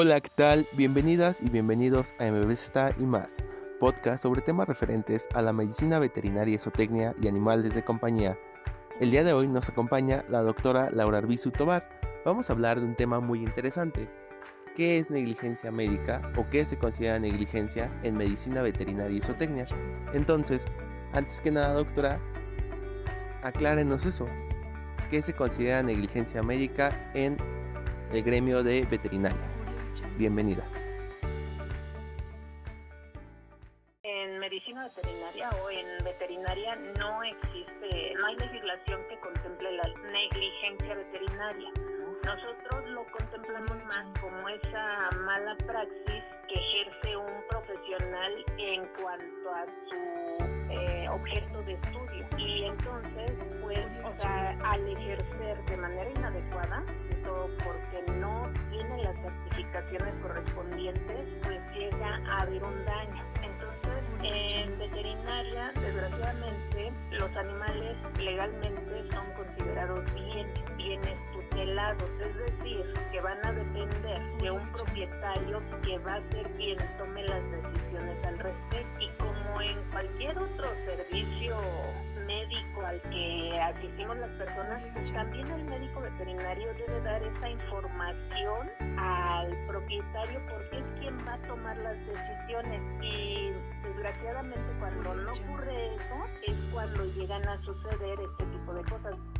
Hola, ¿qué tal? Bienvenidas y bienvenidos a MBZ y más, podcast sobre temas referentes a la medicina veterinaria, esotecnia y animales de compañía. El día de hoy nos acompaña la doctora Laura Arbizu Tobar. Vamos a hablar de un tema muy interesante. ¿Qué es negligencia médica o qué se considera negligencia en medicina veterinaria y esotecnia? Entonces, antes que nada, doctora, aclárenos eso. ¿Qué se considera negligencia médica en el gremio de veterinaria? Bienvenida. En medicina veterinaria o en veterinaria no existe, no hay legislación que contemple la negligencia veterinaria. Nosotros lo contemplamos más como esa mala praxis que ejerce un profesional en cuanto a su eh, objeto de estudio. Y entonces, pues, o sea, al ejercer de manera inadecuada, porque no tiene las certificaciones correspondientes, pues llega a haber un daño. Entonces, en veterinaria, desgraciadamente, los animales legalmente son considerados bienes, bienes es decir, que van a depender de un propietario que va a ser quien tome las decisiones al respecto. Y como en cualquier otro servicio médico al que asistimos las personas, pues también el médico veterinario debe dar esa información al propietario porque es quien va a tomar las decisiones y desgraciadamente cuando no ocurre eso es cuando llegan a suceder este tipo de cosas.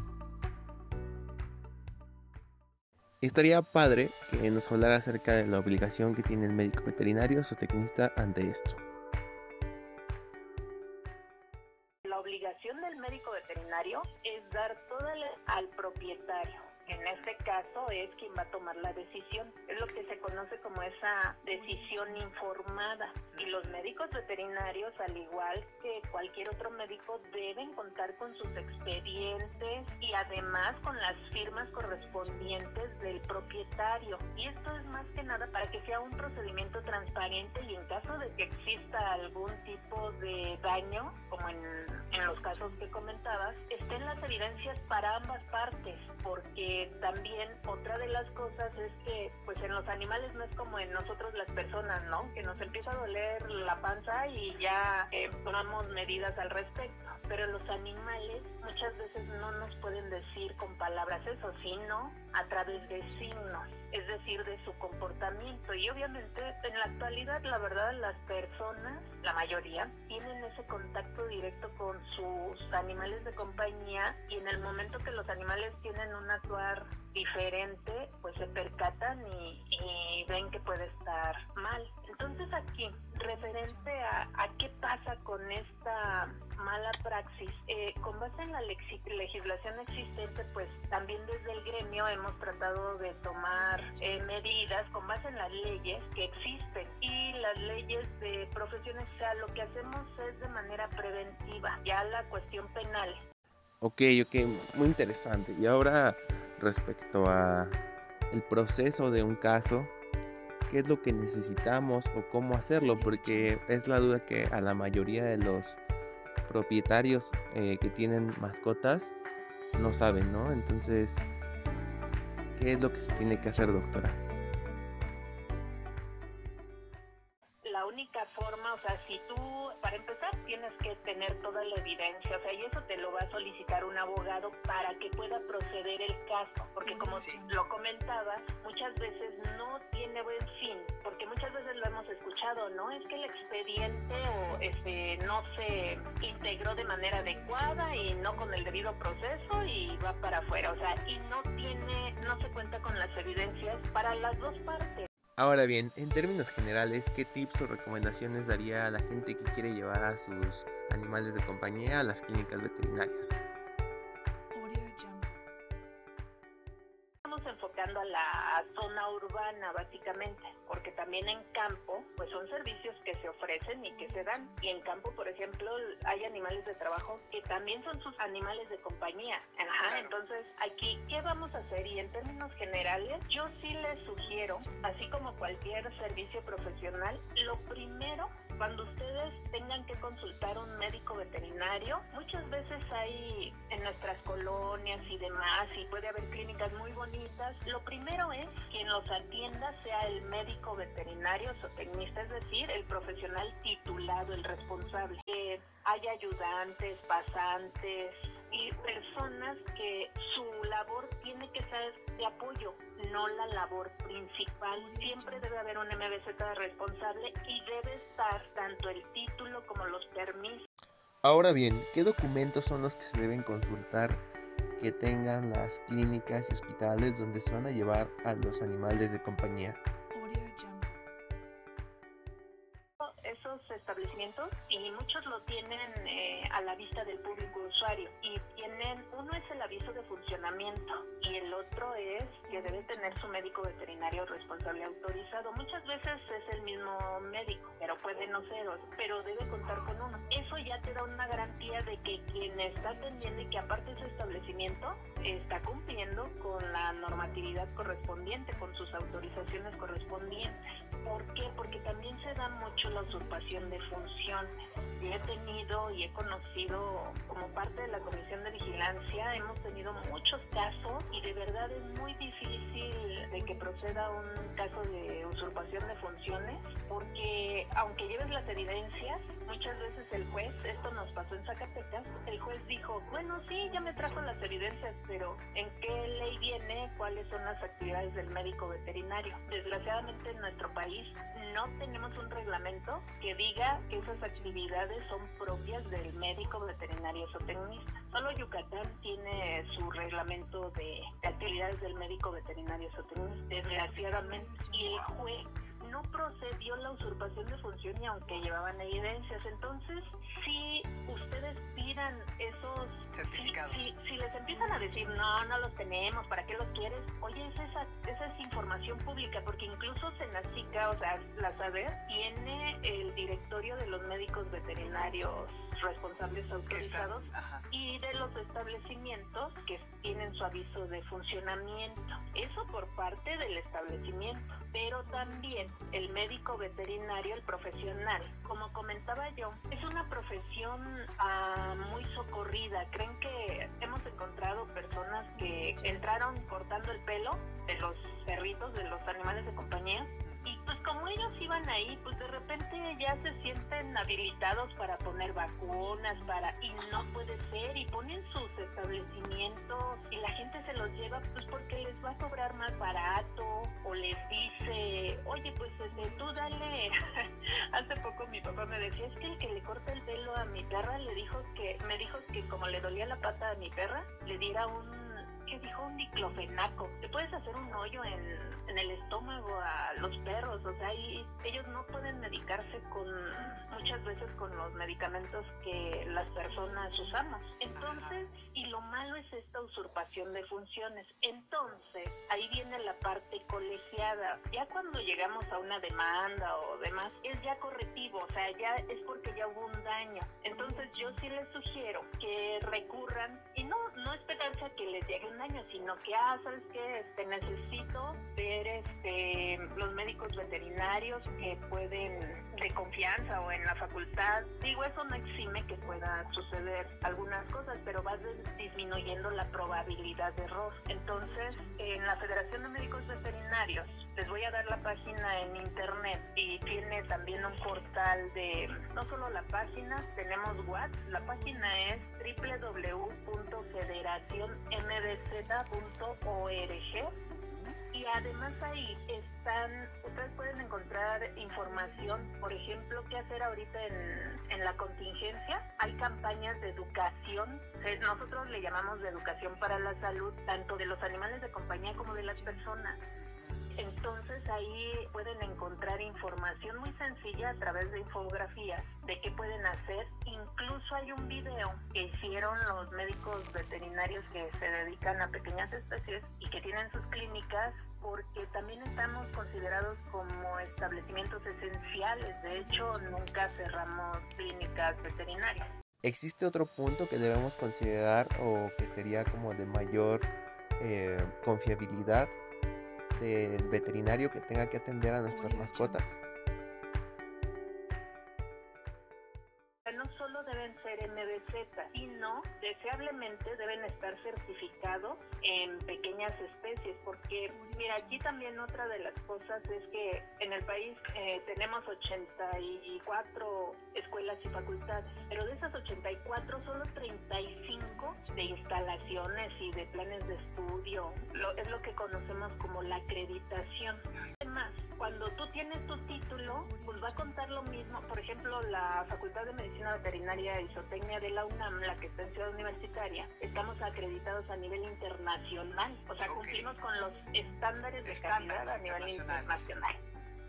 Estaría padre que nos hablara acerca de la obligación que tiene el médico veterinario o tecnista ante esto. obligación del médico veterinario es dar toda al propietario en este caso es quien va a tomar la decisión. Es lo que se conoce como esa decisión informada. Y los médicos veterinarios, al igual que cualquier otro médico, deben contar con sus expedientes y además con las firmas correspondientes del propietario. Y esto es más que nada para que sea un procedimiento transparente y en caso de que exista algún tipo de daño, como en, en los casos que comentabas, estén las evidencias para ambas partes, porque también otra de las cosas es que pues en los animales no es como en nosotros las personas, ¿no? Que nos empieza a doler la panza y ya eh, tomamos medidas al respecto. Pero los animales muchas veces no nos pueden decir con palabras eso, sino a través de signos, es decir, de su comportamiento. Y obviamente en la actualidad, la verdad, las personas, la mayoría, tienen ese contacto directo con sus animales de compañía y en el momento que los animales tienen un actuar diferente, pues se percatan y, ven que puede estar mal. Entonces aquí, referente a, a qué pasa con esta mala praxis, eh, con base en la legislación existente, pues también desde el gremio hemos tratado de tomar eh, medidas con base en las leyes que existen y las leyes de profesiones, o sea, lo que hacemos es de manera preventiva, ya la cuestión penal. Ok, ok, muy interesante. Y ahora respecto a el proceso de un caso, qué es lo que necesitamos o cómo hacerlo, porque es la duda que a la mayoría de los propietarios eh, que tienen mascotas no saben, ¿no? Entonces, ¿qué es lo que se tiene que hacer, doctora? Forma, o sea, si tú, para empezar, tienes que tener toda la evidencia, o sea, y eso te lo va a solicitar un abogado para que pueda proceder el caso, porque como lo comentaba, muchas veces no tiene buen fin, porque muchas veces lo hemos escuchado, ¿no? Es que el expediente o este no se integró de manera adecuada y no con el debido proceso y va para afuera, o sea, y no tiene, no se cuenta con las evidencias para las dos partes. Ahora bien, en términos generales, ¿qué tips o recomendaciones daría a la gente que quiere llevar a sus animales de compañía a las clínicas veterinarias? a la zona urbana básicamente, porque también en campo pues son servicios que se ofrecen y que se dan. Y en campo, por ejemplo, hay animales de trabajo que también son sus animales de compañía. Ajá, entonces aquí, ¿qué vamos a hacer? Y en términos generales, yo sí les sugiero, así como cualquier servicio profesional, lo primero cuando ustedes tengan que consultar a un médico veterinario, muchas veces hay en nuestras colonias y demás, y puede haber clínicas muy bonitas, lo primero es quien los atienda sea el médico veterinario o tecnista, es decir, el profesional titulado, el responsable. Que haya ayudantes, pasantes y personas que su labor tiene que ser de apoyo, no la labor principal. Siempre debe haber un MBZ responsable y debe estar tanto el título como los permisos. Ahora bien, ¿qué documentos son los que se deben consultar que tengan las clínicas y hospitales donde se van a llevar a los animales de compañía? Atendiendo y que aparte su establecimiento está cumpliendo con la normatividad correspondiente, con sus autorizaciones correspondientes. ¿Por qué? Porque también se da mucho la usurpación de funciones. Yo he tenido y he conocido como parte de la Comisión de Vigilancia, hemos tenido muchos casos y de verdad es muy difícil de que proceda un caso de usurpación de funciones porque aunque lleves las evidencias, muchas veces el juez, esto nos pasó en Zacatecas, el juez dijo, bueno, sí, ya me trajo las evidencias, pero ¿en qué ley viene cuáles son las actividades del médico veterinario? Desgraciadamente en nuestro país no tenemos un reglamento que diga que esas actividades son propias del médico veterinario zootecnista. Solo Yucatán tiene su reglamento de, actividades del médico veterinario zootecnista, desgraciadamente. Y el juez no procedió la usurpación de función y aunque llevaban evidencias. Entonces, si ustedes pidan esos certificados, si, si, les empiezan a decir no, no los tenemos, ¿para qué los quieres? Oye, esa, esa es información pública, porque incluso Senacica, o sea, la SADER, tiene el directorio de los médicos veterinarios responsables autorizados y de los establecimientos que tienen su aviso de funcionamiento. Eso por parte del establecimiento, pero también el médico veterinario, el profesional. Como comentaba yo, es una profesión ah, muy socorrida. Creen que hemos encontrado personas que entraron cortando el pelo de los perritos, de los animales de compañía, como ellos iban ahí, pues de repente ya se sienten habilitados para poner vacunas, para y no puede ser y ponen sus establecimientos y la gente se los lleva pues porque les va a cobrar más barato o les dice, oye pues este, tú dale. Hace poco mi papá me decía es que el que le corta el pelo a mi perra le dijo que me dijo que como le dolía la pata a mi perra le diera un que dijo un diclofenaco. Te puedes hacer un hoyo en, en el estómago a los perros, o sea, y ellos no pueden medicarse con muchas veces con los medicamentos que las personas usamos. Entonces, y lo malo es esta usurpación de funciones. Entonces, ahí viene la parte colegiada. Ya cuando llegamos a una demanda o demás, es ya correctivo, o sea, ya es porque ya hubo un daño. Entonces, yo sí les sugiero que recurran y no, no esperarse a que les llegue un daño, sino que, ah, ¿sabes qué? Este, necesito ver este, los médicos veterinarios que pueden, de confianza o en la facultad. Digo, eso no exime que pueda suceder algunas cosas, pero va disminuyendo la probabilidad de error. Entonces, en la Federación de Médicos Veterinarios, les voy a dar la página en internet y tiene también un portal de, no solo la página, tenemos WhatsApp, la página es www.federacionmbz.org y además ahí están, ustedes pueden encontrar información, por ejemplo, qué hacer ahorita en, en la contingencia. Hay campañas de educación, nosotros le llamamos de educación para la salud, tanto de los animales de compañía como de las personas. Entonces ahí pueden encontrar información muy sencilla a través de infografías de qué pueden hacer. Incluso hay un video que hicieron los médicos veterinarios que se dedican a pequeñas especies y que tienen sus clínicas porque también estamos considerados como establecimientos esenciales. De hecho, nunca cerramos clínicas veterinarias. ¿Existe otro punto que debemos considerar o que sería como de mayor eh, confiabilidad del veterinario que tenga que atender a nuestras mascotas? MBZ, sino deseablemente deben estar certificados en pequeñas especies, porque mira, aquí también otra de las cosas es que en el país eh, tenemos 84 escuelas y facultades, pero de esas 84 solo 35 de instalaciones y de planes de estudio, lo, es lo que conocemos como la acreditación. Además, cuando tú tienes tu título, pues va a contar lo mismo. Por ejemplo, la Facultad de Medicina Veterinaria y Zootecnia de la UNAM, la que está en Ciudad Universitaria, estamos acreditados a nivel internacional. O sea, cumplimos con los estándares de calidad a nivel internacional.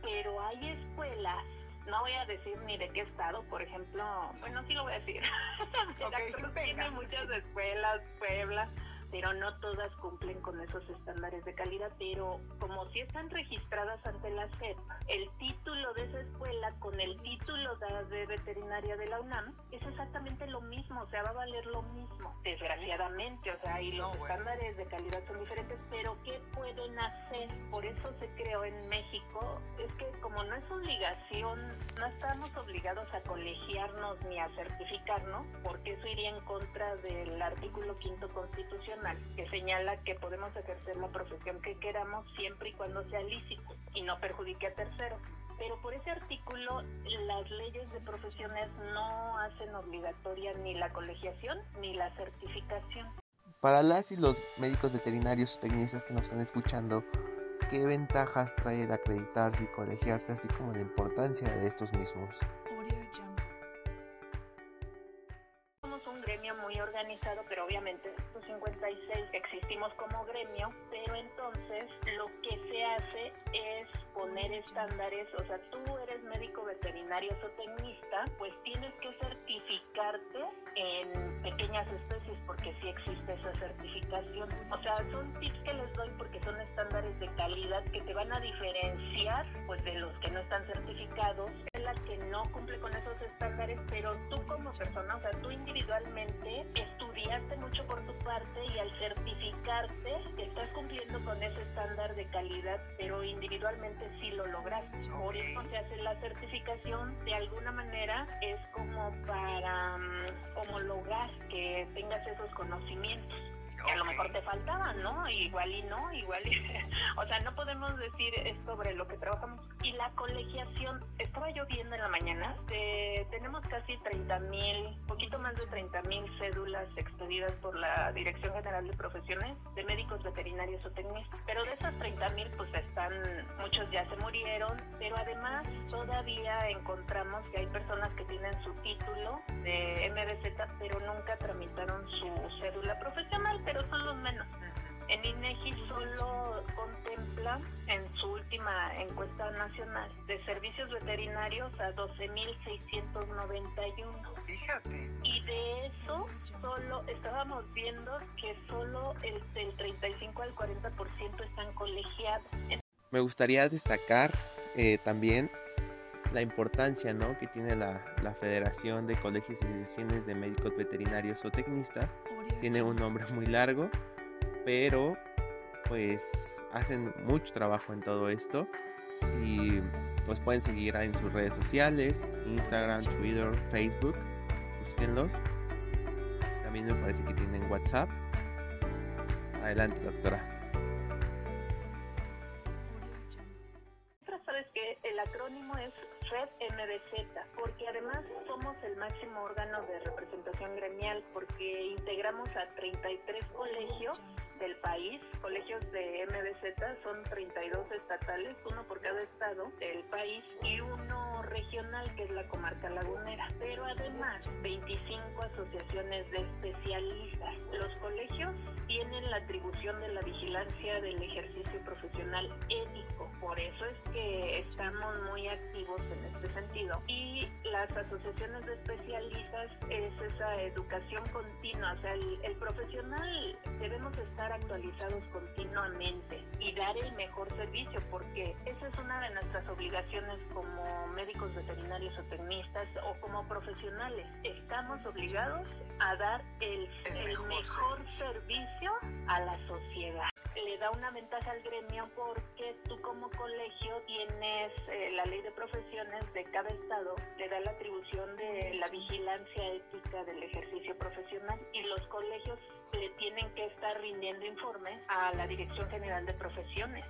Pero hay escuelas no voy a decir ni de qué estado, por ejemplo, bueno, sí lo voy a decir. Veracruz tiene muchas escuelas, Puebla, pero no todas cumplen con esos estándares de calidad, pero como si están registradas ante la SEP, el título de esa escuela con el título de, veterinaria de la UNAM es exactamente lo mismo, o sea, va a valer lo mismo, desgraciadamente, o sea, y los estándares de calidad son diferentes, pero ¿qué pueden hacer? Por eso se creó en México, es que como no es obligación, no estamos obligados a colegiarnos ni a certificarnos, porque eso iría en contra del artículo quinto constitucional que señala que podemos ejercer la profesión que queramos siempre y cuando sea lícito y no perjudique a terceros. Pero por ese artículo las leyes de profesiones no hacen obligatoria ni la colegiación ni la certificación. Para las y los médicos veterinarios o tecnistas que nos están escuchando, ¿qué ventajas trae el acreditarse y colegiarse, así como la importancia de estos mismos? Somos un gremio muy organizado, 36 existimos como gremio, pero entonces lo que se hace es poner estándares, o sea, tú eres médico veterinario o tecnista, pues tienes que certificarte en pequeñas especies porque sí existe esa certificación. O sea, son tips que les doy porque son estándares de calidad que te van a diferenciar pues de los que no están certificados, de las que no cumple con esos estándares, pero tú como persona, o sea, tú individualmente estudiaste mucho por tu parte y al certificarte estás cumpliendo con ese estándar de calidad, pero individualmente sí lo lograste. Por eso se hace la certificación, de alguna manera es como para um, homologar que tengas esos conocimientos que a lo mejor te faltaban, ¿no? Igual y no, igual y... o sea, no podemos decir sobre lo que trabajamos. Y la colegiación, estaba yo viendo en la mañana, tenemos casi 30 mil, poquito más de 30 mil cédulas expedidas por la Dirección General de Profesiones de médicos veterinarios o tecnistas. Pero de esas 30 mil, pues están, muchos ya se murieron, pero además todavía encontramos que hay personas que tienen su título de MBZ, pero nunca tramitaron su cédula profesional pero son los menos. En INEGI solo contempla en su última encuesta nacional de servicios veterinarios a 12.691. Fíjate. Y de eso solo estábamos viendo que solo el del 35 al 40% están colegiados. Me gustaría destacar eh, también la importancia ¿no? que tiene la, la, Federación de Colegios y Asociaciones de Médicos Veterinarios o Tecnistas. Tiene un nombre muy largo, pero pues hacen mucho trabajo en todo esto y los pueden seguir en sus redes sociales, Instagram, Twitter, Facebook, búsquenlos. También me parece que tienen WhatsApp. Adelante, doctora. Del país, colegios de MBZ, son 32 estatales, uno por cada estado del país y uno regional que es la comarca lagunera, pero además 25 asociaciones de especialistas. Atribución de la vigilancia del ejercicio profesional ético, por eso es que estamos muy activos en este sentido. Y las asociaciones de especialistas es esa educación continua, o sea, el, el profesional debemos estar actualizados continuamente y dar el mejor servicio, porque esa es una de nuestras obligaciones como médicos veterinarios o tecnistas o como profesionales. Estamos obligados a dar el, mejor, servicio a la sociedad le da una ventaja al gremio porque tú como colegio tienes eh, la ley de profesiones de cada estado le da la atribución de la vigilancia ética del ejercicio profesional y los colegios le tienen que estar rindiendo informes a la Dirección General de Profesiones.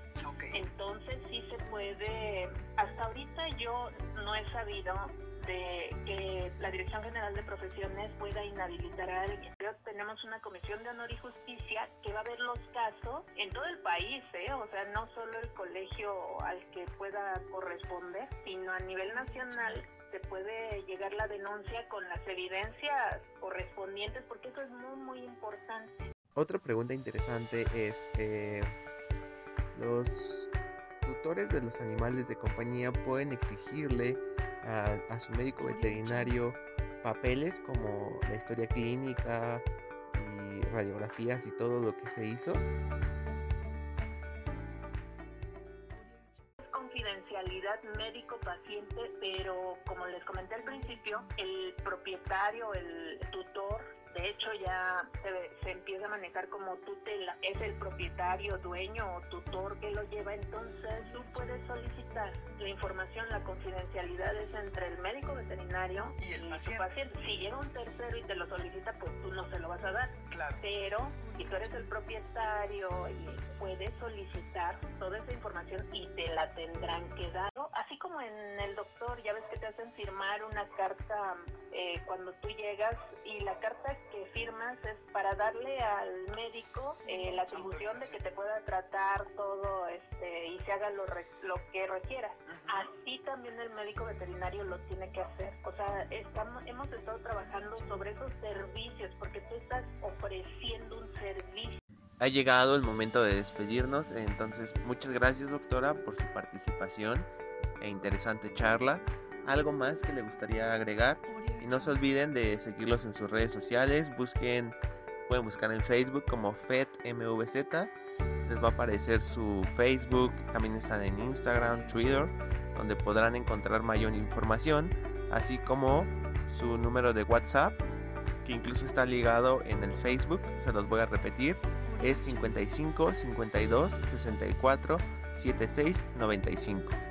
Entonces sí se puede, hasta ahorita yo no he sabido de que la Dirección General de Profesiones pueda inhabilitar a alguien. Pero tenemos una comisión de honor y justicia que va a ver los casos en todo el país, ¿eh? o sea, no solo el colegio al que pueda corresponder, sino a nivel nacional se puede llegar la denuncia con las evidencias correspondientes, porque eso es muy, muy importante. Otra pregunta interesante es, eh, ¿los tutores de los animales de compañía pueden exigirle a, su médico veterinario papeles como la historia clínica y radiografías y todo lo que se hizo? confidencialidad médico-paciente, pero como les comenté al principio, el propietario, el tutor de hecho ya se, a manejar como tutela, es el propietario, dueño o tutor que lo lleva, entonces tú puedes solicitar la información, la confidencialidad es entre el médico veterinario y el paciente. Si llega un tercero y te lo solicita, pues tú no se lo vas a dar. Claro. Pero si tú eres el propietario y puedes solicitar toda esa información y te la tendrán que dar. Así como en el doctor, ya ves que te hacen firmar una carta eh, cuando tú llegas y la carta que firmas es para darle al médico eh, la atribución de que te pueda tratar todo este y se haga lo, lo que requiera. Así también el médico veterinario lo tiene que hacer. O sea, estamos, hemos estado trabajando sobre esos servicios porque tú estás ofreciendo un servicio. Ha llegado el momento de despedirnos, entonces muchas gracias doctora por su participación e interesante charla. ¿Algo más que le gustaría agregar? Y no se olviden de seguirlos en sus redes sociales. Busquen, pueden buscar en Facebook como FedMVZ. Les va a aparecer su Facebook. También están en Instagram, Twitter, donde podrán encontrar mayor información. Así como su número de WhatsApp, que incluso está ligado en el Facebook. Se los voy a repetir. Es 55 52 64 76 95.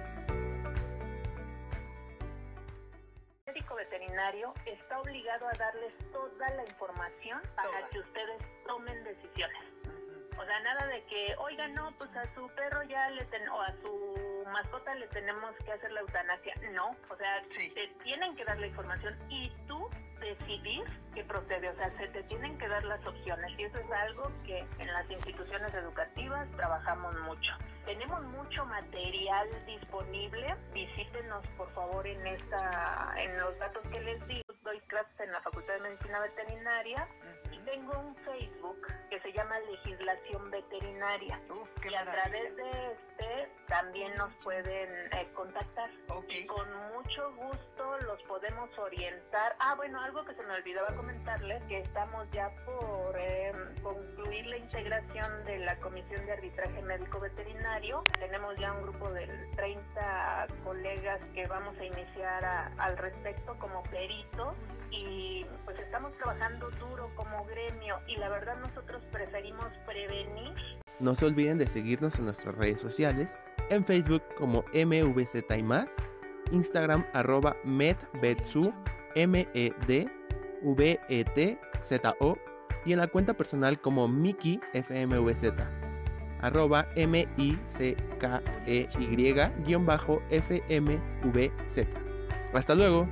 A su perro ya le ten o a su mascota le tenemos que hacer la eutanasia. No, o sea, te tienen que dar la información y tú decidir qué procede. O sea, se te tienen que dar las opciones y eso es algo que en las instituciones educativas trabajamos mucho. Tenemos mucho material disponible. Visítenos, por favor, en esta, en los datos que les digo. Doy clases en la Facultad de Medicina Veterinaria tengo un Facebook que se llama Legislación Veterinaria. y a través de este también nos pueden eh, contactar. Y con mucho gusto los podemos orientar. Ah, bueno, algo que se me olvidaba comentarles, que estamos ya por eh, concluir la integración de la Comisión de Arbitraje Médico Veterinario. Tenemos ya un grupo de 30 colegas que vamos a iniciar al respecto como peritos y pues estamos trabajando duro como gremio y la verdad nosotros preferimos prevenir. No se olviden de seguirnos en nuestras redes sociales, en Facebook como MVZ y más, Instagram arroba medvetsu, M-E-D-V-E-T-Z-O y en la cuenta personal como Miki FMVZ, arroba M-I-C-K-E-Y-FMVZ. Hasta luego.